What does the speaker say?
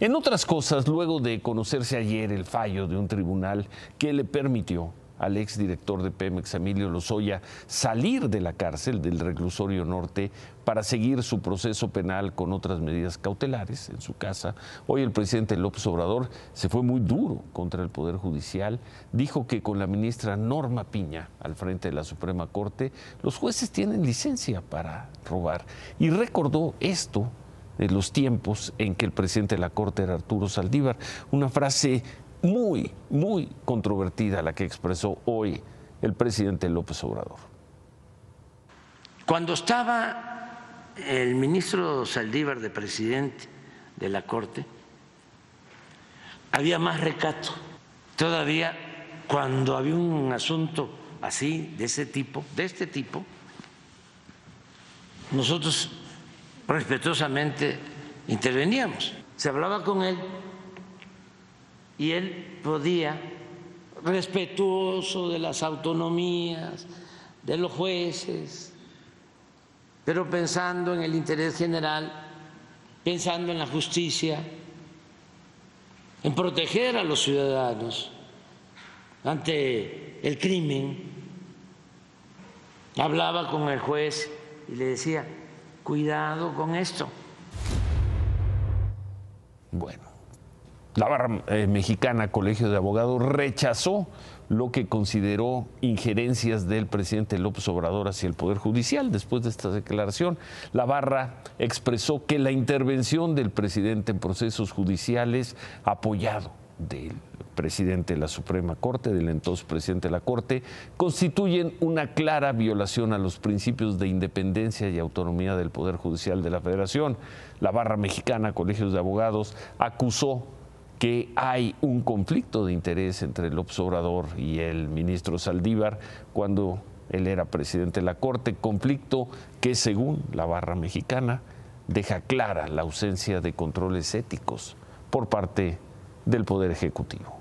En otras cosas, luego de conocerse ayer el fallo de un tribunal que le permitió al exdirector de Pemex, Emilio Lozoya, salir de la cárcel del reclusorio norte para seguir su proceso penal con otras medidas cautelares en su casa. Hoy el presidente López Obrador se fue muy duro contra el Poder Judicial. Dijo que con la ministra Norma Piña al frente de la Suprema Corte, los jueces tienen licencia para robar. Y recordó esto de los tiempos en que el presidente de la Corte era Arturo Saldívar, una frase muy, muy controvertida la que expresó hoy el presidente López Obrador. Cuando estaba el ministro Saldívar de presidente de la Corte, había más recato. Todavía cuando había un asunto así, de ese tipo, de este tipo, nosotros respetuosamente interveníamos. Se hablaba con él y él podía, respetuoso de las autonomías, de los jueces, pero pensando en el interés general, pensando en la justicia, en proteger a los ciudadanos ante el crimen, hablaba con el juez y le decía, cuidado con esto. Bueno, la barra eh, mexicana Colegio de Abogados rechazó lo que consideró injerencias del presidente López Obrador hacia el Poder Judicial. Después de esta declaración, la barra expresó que la intervención del presidente en procesos judiciales apoyado del presidente de la Suprema Corte, del entonces presidente de la Corte, constituyen una clara violación a los principios de independencia y autonomía del Poder Judicial de la Federación. La barra mexicana, Colegios de Abogados, acusó que hay un conflicto de interés entre el Obrador y el ministro Saldívar cuando él era presidente de la Corte, conflicto que según la barra mexicana deja clara la ausencia de controles éticos por parte del Poder Ejecutivo.